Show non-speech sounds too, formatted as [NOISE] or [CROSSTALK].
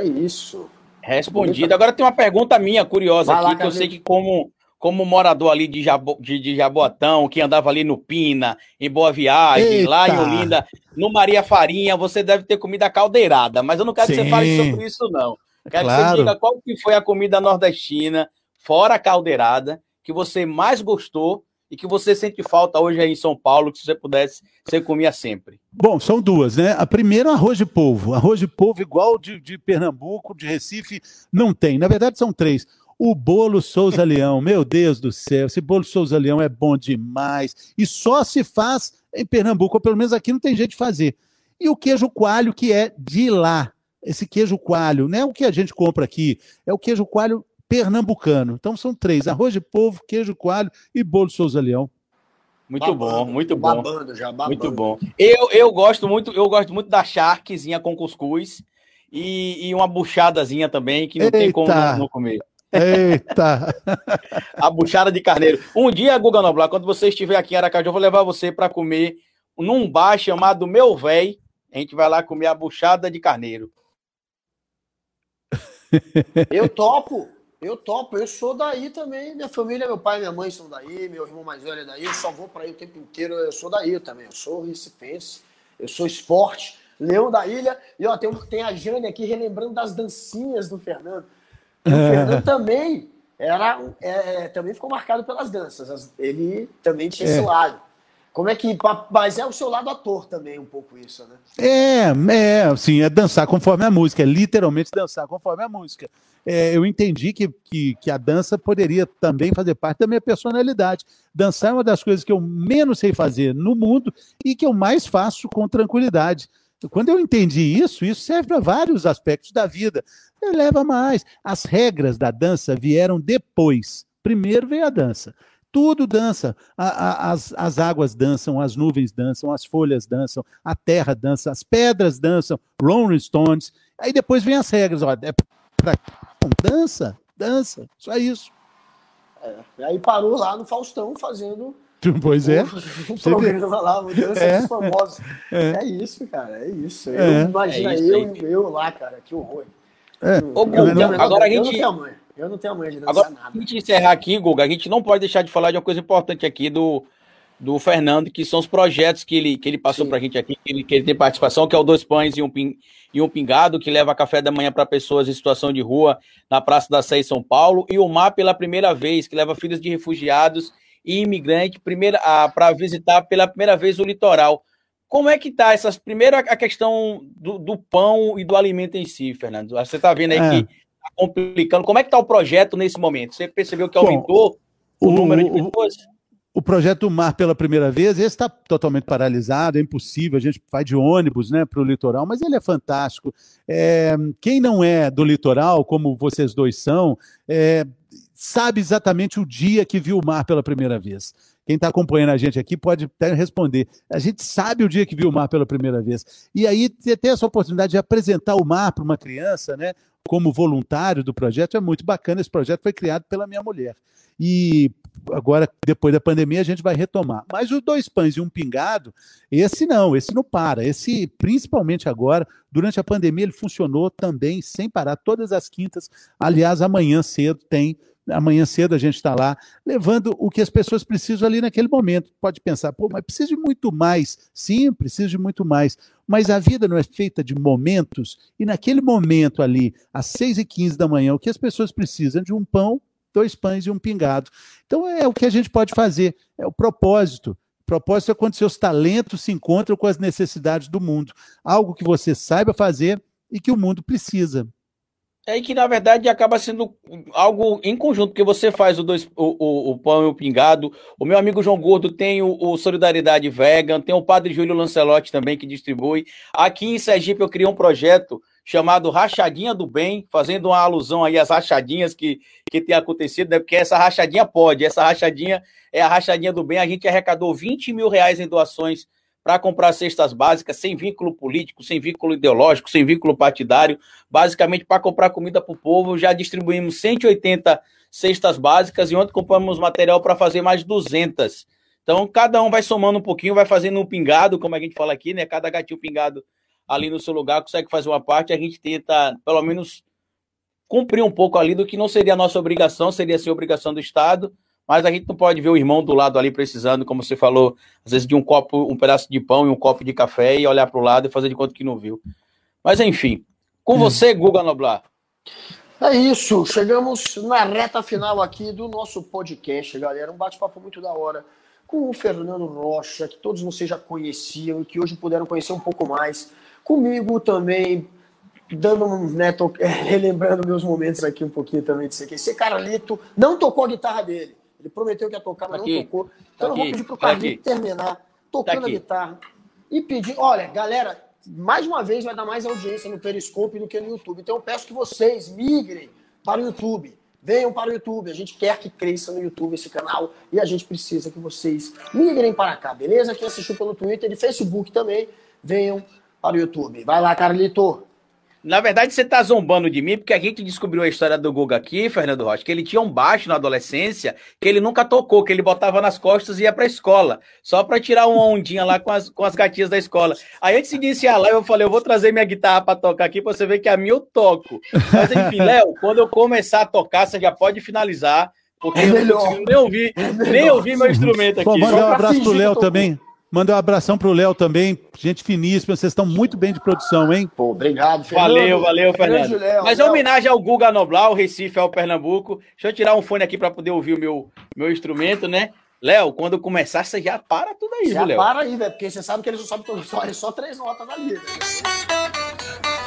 É isso. Respondido. Agora tem uma pergunta minha curiosa Vai aqui, lá, que eu sei que como como morador ali de, Jabo, de, de Jaboatão, que andava ali no Pina, em Boa Viagem, Eita. lá em Olinda, no Maria Farinha, você deve ter comida caldeirada, mas eu não quero Sim. que você fale sobre isso, não. Quero claro. que você diga qual que foi a comida nordestina, fora a caldeirada, que você mais gostou e que você sente falta hoje aí em São Paulo, que se você pudesse, você comia sempre? Bom, são duas, né? A primeira, arroz de polvo. Arroz de polvo igual de, de Pernambuco, de Recife, não tem. Na verdade, são três. O bolo Souza Leão, [LAUGHS] meu Deus do céu, esse bolo Souza Leão é bom demais. E só se faz em Pernambuco, ou pelo menos aqui não tem jeito de fazer. E o queijo coalho, que é de lá. Esse queijo coalho, não é o que a gente compra aqui, é o queijo coalho pernambucano. Então são três: arroz de polvo, queijo coalho e bolo Souza Leão. Muito babando, bom, muito bom. Babando já, babando. Muito bom. Eu, eu gosto muito, eu gosto muito da charquezinha com cuscuz e, e uma buchadazinha também, que não Eita. tem como não, não comer. Eita! [LAUGHS] a buchada de carneiro. Um dia, Guga Noblar, quando você estiver aqui em Aracaju, eu vou levar você para comer num bar chamado Meu Véi. A gente vai lá comer a buchada de carneiro. Eu topo, eu topo. Eu sou daí também. Minha família, meu pai e minha mãe são daí, meu irmão mais velho é daí. Eu só vou para aí o tempo inteiro. Eu sou daí também. Eu sou recifense, eu sou esporte, leão da ilha. E ó, tem, tem a Jane aqui relembrando das dancinhas do Fernando. O Fernando também era, é, também ficou marcado pelas danças. Ele também tinha é. esse lado. Como é que. Mas é o seu lado ator também, um pouco isso, né? É, é, assim, é dançar conforme a música, é literalmente dançar conforme a música. É, eu entendi que, que, que, a dança poderia também fazer parte da minha personalidade. Dançar é uma das coisas que eu menos sei fazer no mundo e que eu mais faço com tranquilidade. Quando eu entendi isso, isso serve para vários aspectos da vida. Leva mais. As regras da dança vieram depois. Primeiro veio a dança. Tudo dança. A, a, as, as águas dançam, as nuvens dançam, as folhas dançam, a terra dança, as pedras dançam, Rolling Stones. Aí depois vem as regras. Ó, é pra, dança, dança, só isso. É, aí parou lá no Faustão fazendo Pois é. O [LAUGHS] programa lá, Mudança é, Famosos. É. é. isso, cara, é isso. É. Imagina é isso, eu, eu lá, cara, que horror. É. Ô, agora a gente. Eu não tenho mãe de dançar agora, nada. A gente encerrar aqui, Guga, a gente não pode deixar de falar de uma coisa importante aqui do, do Fernando, que são os projetos que ele, que ele passou para a gente aqui, que ele, que ele tem participação, que é o Dois Pães e um, pin, e um Pingado, que leva café da manhã para pessoas em situação de rua na Praça da Sé em São Paulo, e o Mar pela primeira vez, que leva filhos de refugiados e imigrantes para visitar pela primeira vez o litoral. Como é que está essas primeiro a questão do, do, pão e do alimento em si, Fernando? Você está vendo aí é. que está complicando. Como é que está o projeto nesse momento? Você percebeu que aumentou Bom, o, o, número de pessoas? O projeto Mar pela primeira vez, esse está totalmente paralisado, é impossível, a gente vai de ônibus né, para o litoral, mas ele é fantástico. É, quem não é do litoral, como vocês dois são, é, sabe exatamente o dia que viu o mar pela primeira vez. Quem está acompanhando a gente aqui pode até responder. A gente sabe o dia que viu o mar pela primeira vez. E aí ter essa oportunidade de apresentar o mar para uma criança, né? Como voluntário do projeto, é muito bacana. Esse projeto foi criado pela minha mulher. E agora, depois da pandemia, a gente vai retomar. Mas os dois pães e um pingado, esse não, esse não para. Esse, principalmente agora, durante a pandemia, ele funcionou também sem parar, todas as quintas. Aliás, amanhã cedo tem amanhã cedo a gente está lá, levando o que as pessoas precisam ali naquele momento. Pode pensar, pô, mas precisa de muito mais. Sim, precisa de muito mais. Mas a vida não é feita de momentos, e naquele momento ali, às 6 e 15 da manhã, o que as pessoas precisam de um pão, dois pães e um pingado. Então é o que a gente pode fazer, é o propósito. Propósito é quando seus talentos se encontram com as necessidades do mundo. Algo que você saiba fazer e que o mundo precisa. É que, na verdade, acaba sendo algo em conjunto, porque você faz o, dois, o, o, o pão e o pingado. O meu amigo João Gordo tem o, o, Solidariedade Vegan, tem o Padre Júlio Lancelotti também, que distribui. Aqui em Sergipe eu criei um projeto chamado Rachadinha do Bem, fazendo uma alusão aí às rachadinhas que, que tem acontecido, né? porque essa rachadinha pode, essa rachadinha é a rachadinha do bem. A gente arrecadou 20 mil reais em doações para comprar cestas básicas sem vínculo político, sem vínculo ideológico, sem vínculo partidário, basicamente para comprar comida para o povo. Já distribuímos 180 cestas básicas e ontem compramos material para fazer mais 200. Então, cada um vai somando um pouquinho, vai fazendo um pingado, como a gente fala aqui, né? Cada gatinho pingado ali no seu lugar, consegue fazer uma parte, a gente tenta, pelo menos, cumprir um pouco ali do que não seria a nossa obrigação, seria ser obrigação do Estado, mas a gente não pode ver o irmão do lado ali precisando, como você falou, às vezes de um copo, um pedaço de pão e um copo de café e olhar para o lado e fazer de conta que não viu. Mas enfim, com hum. você, Guga Noblar. É isso, chegamos na reta final aqui do nosso podcast, galera. Um bate-papo muito da hora com o Fernando Rocha, que todos vocês já conheciam e que hoje puderam conhecer um pouco mais. Comigo também, dando um, né, tô, [LAUGHS] relembrando meus momentos aqui um pouquinho também de. Esse Carlito não tocou a guitarra dele. Ele prometeu que ia tocar, mas aqui. não tocou. Então tá eu vou pedir pro Carlito tá terminar tocando tá a guitarra. E pedir, olha, galera, mais uma vez vai dar mais audiência no Periscope do que no YouTube. Então eu peço que vocês migrem para o YouTube. Venham para o YouTube. A gente quer que cresça no YouTube esse canal e a gente precisa que vocês migrem para cá, beleza? Quem assistiu pelo Twitter e Facebook também, venham para o YouTube. Vai lá, Carlito. Na verdade, você tá zombando de mim, porque a gente descobriu a história do Guga aqui, Fernando Rocha, que ele tinha um baixo na adolescência que ele nunca tocou, que ele botava nas costas e ia pra escola, só pra tirar uma ondinha lá com as, com as gatinhas da escola. Aí antes de iniciar lá, eu falei, eu vou trazer minha guitarra pra tocar aqui pra você ver que a minha eu toco. Mas enfim, Léo, quando eu começar a tocar, você já pode finalizar, porque é eu não consigo nem ouvir, é nem ouvir meu instrumento aqui. Pô, manda um abraço pro Léo também. Manda um abração pro Léo também, gente finíssima, vocês estão muito bem de produção, hein? Pô, obrigado, Fernando. Valeu, valeu, Fernando. Léo, Mas é homenagem ao Guga Noblar, o Recife, ao Pernambuco. Deixa eu tirar um fone aqui para poder ouvir o meu, meu instrumento, né? Léo, quando começar, você já para tudo aí, já Léo? para aí, velho, porque você sabe que eles não sabem só, é só três notas ali, velho.